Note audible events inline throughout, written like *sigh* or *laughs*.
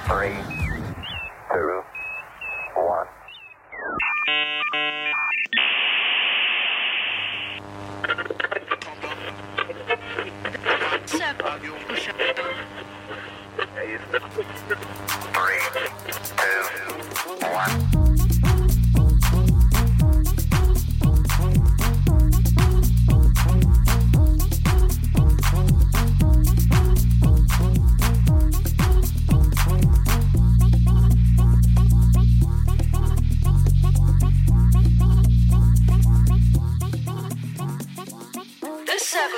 Three, two, one. Three, two, one.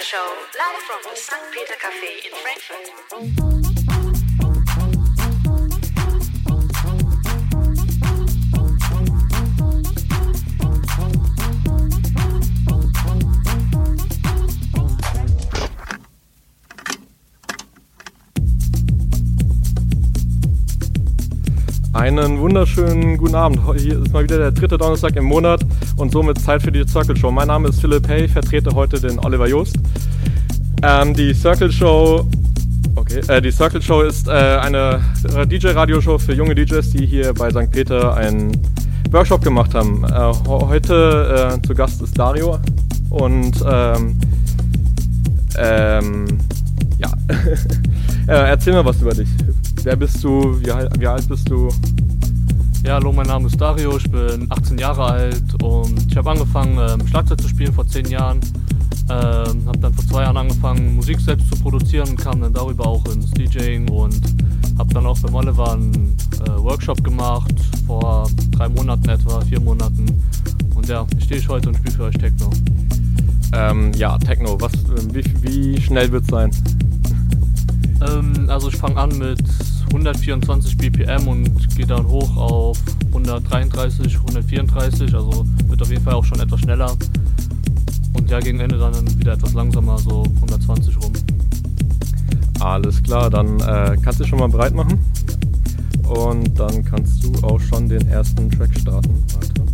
Show, live from the St. Peter Cafe in Frankfurt. Einen wunderschönen guten Abend. Hier ist mal wieder der dritte Donnerstag im Monat und somit Zeit für die Circle Show. Mein Name ist Philipp Hay, vertrete heute den Oliver Joost. Ähm, die Circle Show, okay, äh, die Circle Show ist äh, eine DJ-Radioshow für junge DJs, die hier bei St. Peter einen Workshop gemacht haben. Äh, heute äh, zu Gast ist Dario und ähm, ähm, ja, *laughs* äh, erzähl mal was über dich. Wer bist du? Wie, wie alt bist du? Ja, hallo, mein Name ist Dario, ich bin 18 Jahre alt und ich habe angefangen, ähm, Schlagzeug zu spielen vor 10 Jahren. Ähm, habe dann vor zwei Jahren angefangen, Musik selbst zu produzieren und kam dann darüber auch ins DJing und habe dann auch beim Oliver einen äh, Workshop gemacht, vor drei Monaten etwa, vier Monaten. Und ja, hier stehe ich heute und spiele für euch Techno. Ähm, ja, Techno. Was, äh, wie, wie schnell wird's sein? Ähm, also ich fange an mit 124 BPM und gehe dann hoch auf 133, 134, also wird auf jeden Fall auch schon etwas schneller. Ja, gegen Ende dann wieder etwas langsamer, so 120 rum. Alles klar, dann äh, kannst du schon mal bereit machen. Und dann kannst du auch schon den ersten Track starten. Warte.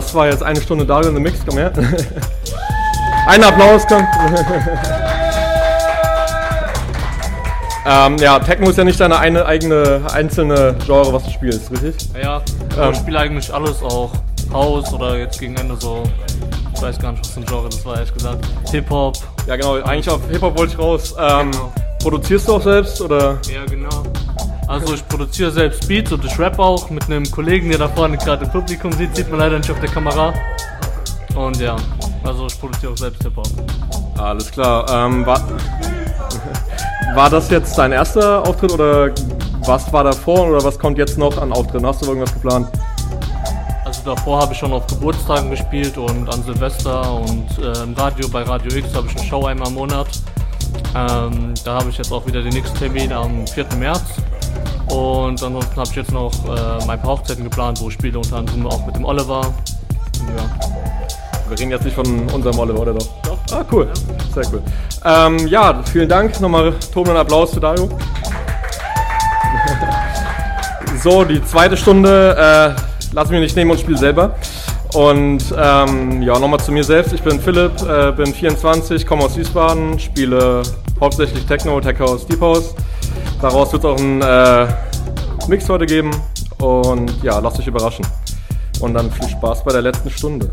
Das war jetzt eine Stunde Dario in the Mix, komm her. *laughs* Ein Applaus, komm. *laughs* ähm, ja, Techno ist ja nicht deine eine eigene einzelne Genre, was du spielst, richtig? Ja, Ähm. ich spiele eigentlich alles auch. Haus oder jetzt gegen Ende so. Ich weiß gar nicht, was für ein Genre das war, ehrlich gesagt. Hip-Hop. Ja, genau. Eigentlich auf Hip-Hop wollte ich raus. Ähm, produzierst du auch selbst oder? Ja, genau. Also ich produziere selbst Beats und ich rap auch mit einem Kollegen, der da vorne gerade im Publikum sieht, sieht man leider nicht auf der Kamera. Und ja, also ich produziere auch selbst Hip-Hop. Alles klar. Ähm, war, war das jetzt dein erster Auftritt oder was war davor oder was kommt jetzt noch an Auftritten? Hast du irgendwas geplant? Also davor habe ich schon auf Geburtstagen gespielt und an Silvester und äh, im Radio, bei Radio X habe ich eine Show einmal im Monat. Ähm, da habe ich jetzt auch wieder den nächsten Termin am 4. März. Und ansonsten habe ich jetzt noch äh, mein paar Hochzeiten geplant, wo ich spiele, unter anderem auch mit dem Oliver. Ja. Wir reden jetzt nicht von unserem Oliver, oder doch? Doch. Ah, cool. Sehr cool. Ähm, ja, vielen Dank. Nochmal Ton und Applaus für Dario. *laughs* so, die zweite Stunde. Äh, lass mich nicht nehmen und spiel selber. Und ähm, ja, nochmal zu mir selbst. Ich bin Philipp, äh, bin 24, komme aus Wiesbaden, spiele hauptsächlich Techno, Tech House, Deep House. Daraus wird es auch einen äh, Mix heute geben. Und ja, lasst euch überraschen. Und dann viel Spaß bei der letzten Stunde.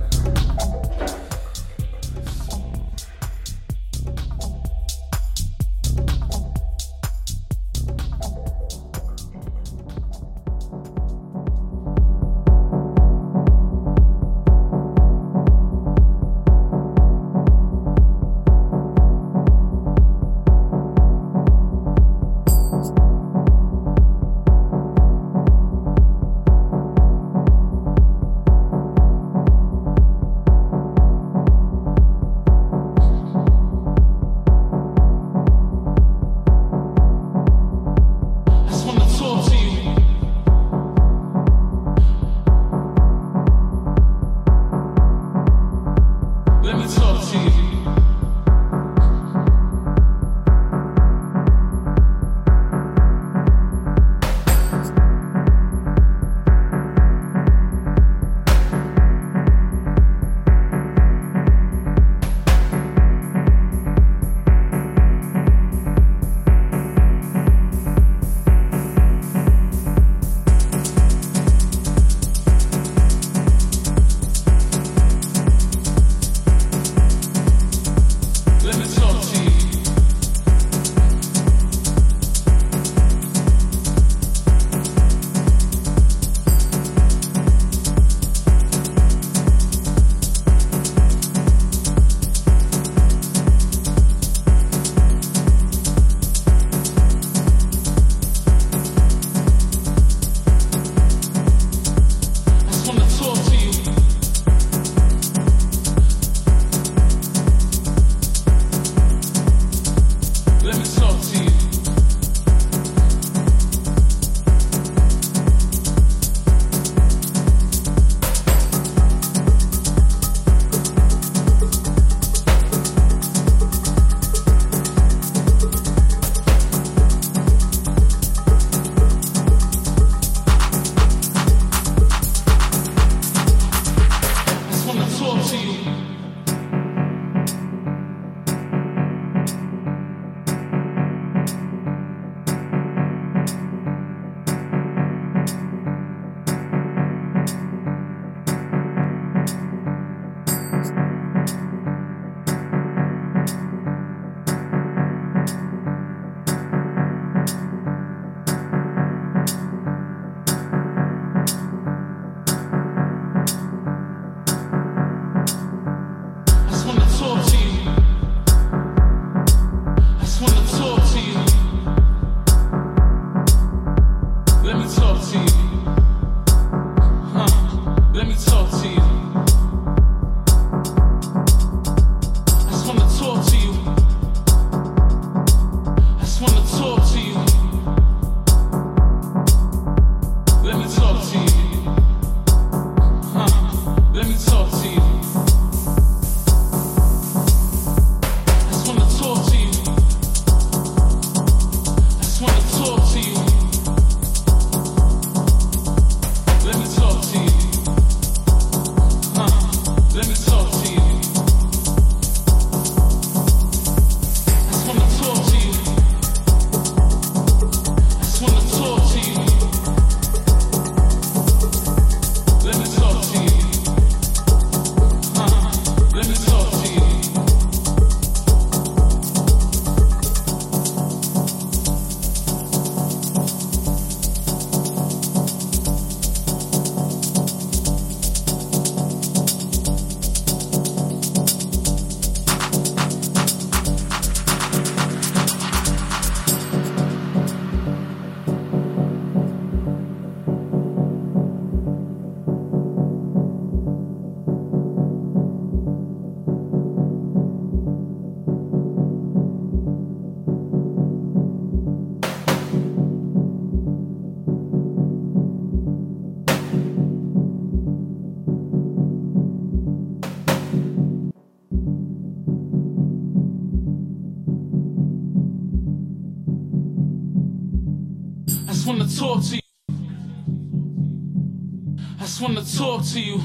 to you.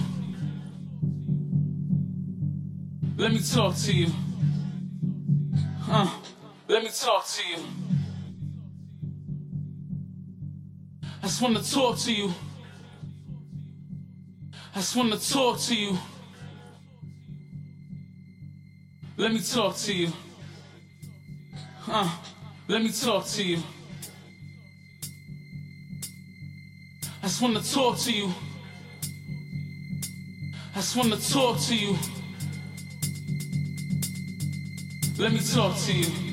Let me talk to you. Let me talk to you. I just want to talk to you. I just want to talk to you. Let me talk to you. Let me talk to you. I just want to talk to you just wanna talk to you. Let me talk to you.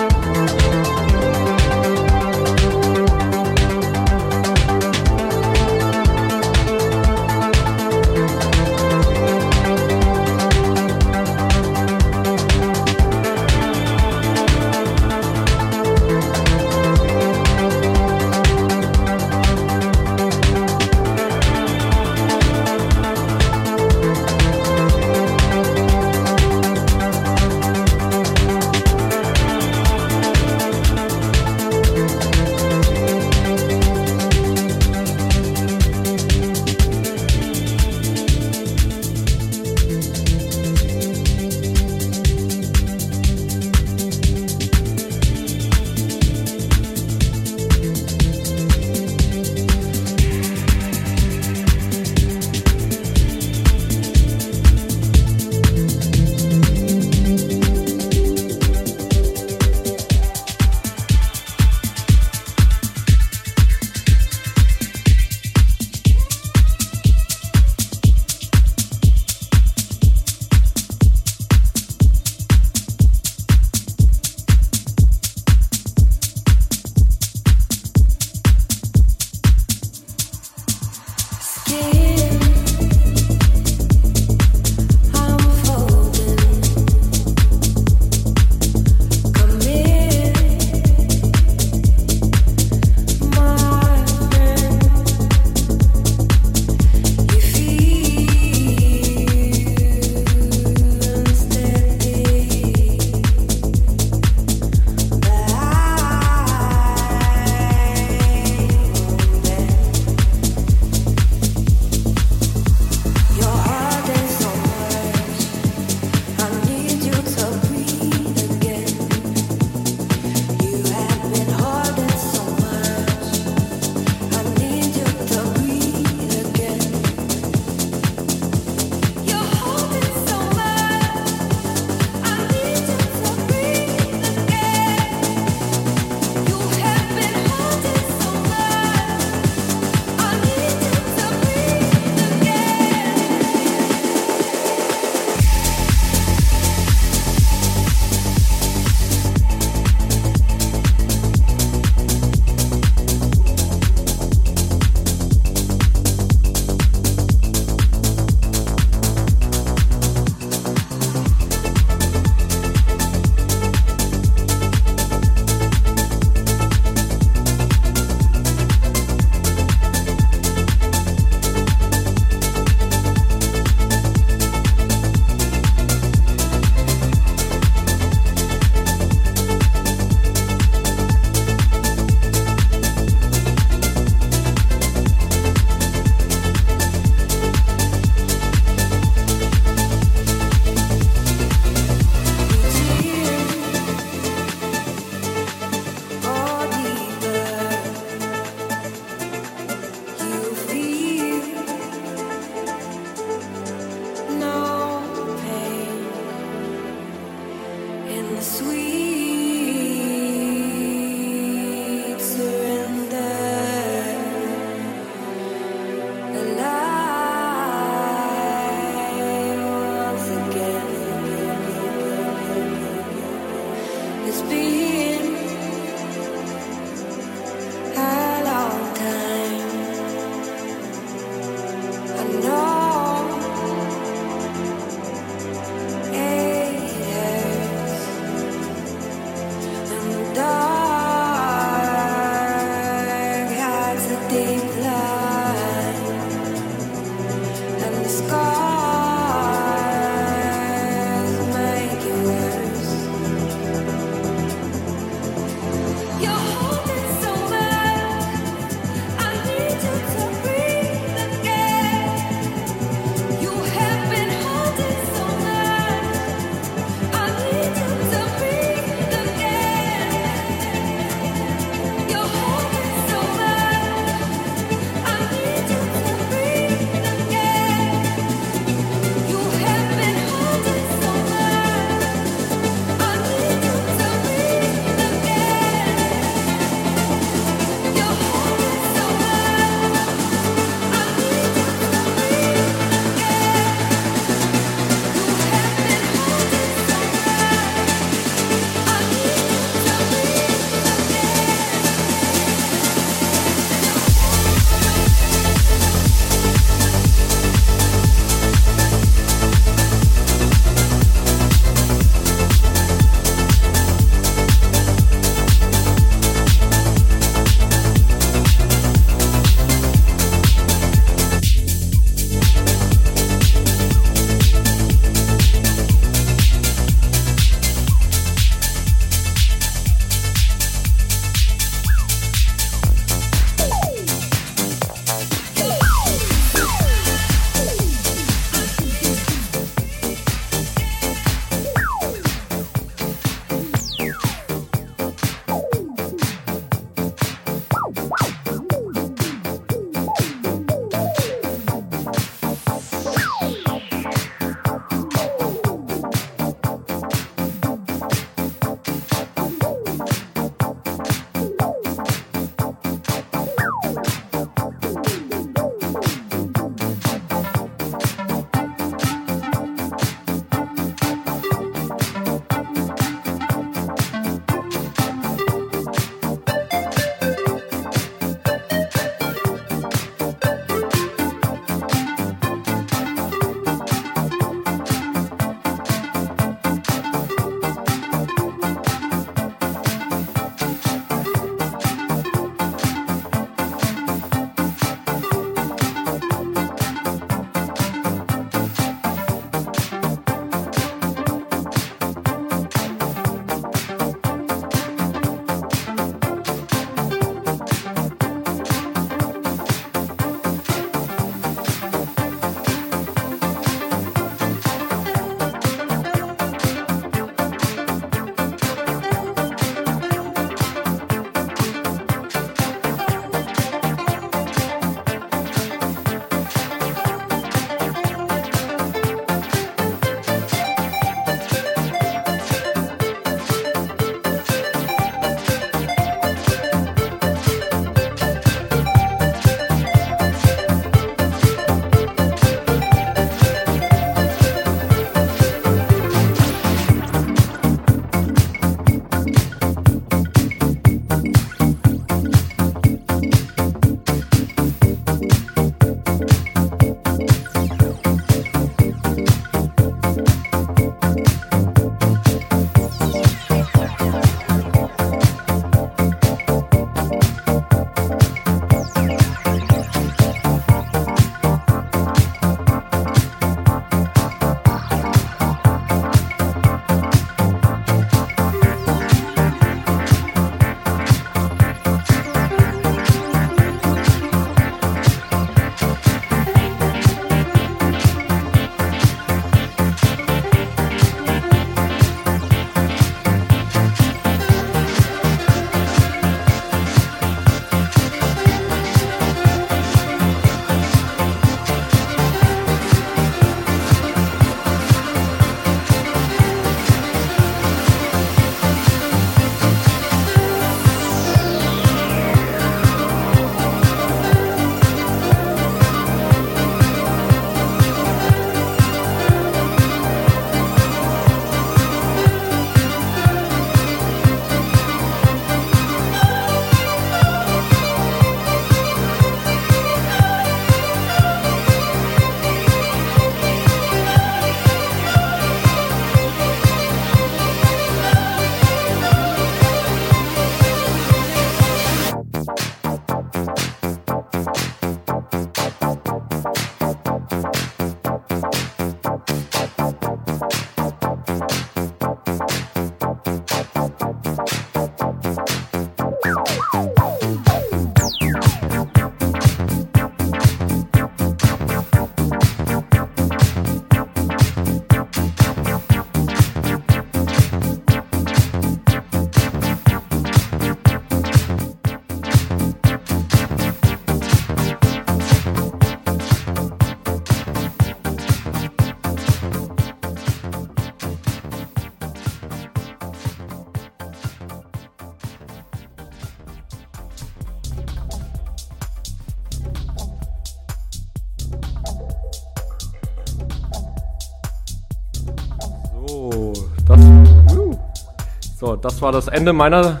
Das war das Ende meiner,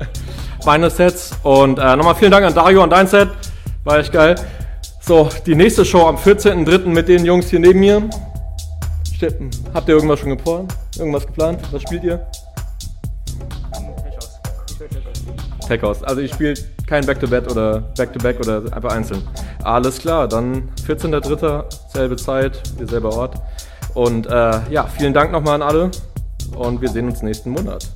*laughs* meines Sets. Und äh, nochmal vielen Dank an Dario und dein Set. War echt geil. So, die nächste Show am 14.03. mit den Jungs hier neben mir. Ste- Habt ihr irgendwas schon geplant? Irgendwas geplant? Was spielt ihr? Tech House. Also ich spiele kein Back-to-Back oder Back-to-Back oder einfach einzeln. Alles klar, dann 14.03. selbe Zeit, derselbe Ort. Und äh, ja, vielen Dank nochmal an alle und wir sehen uns nächsten Monat.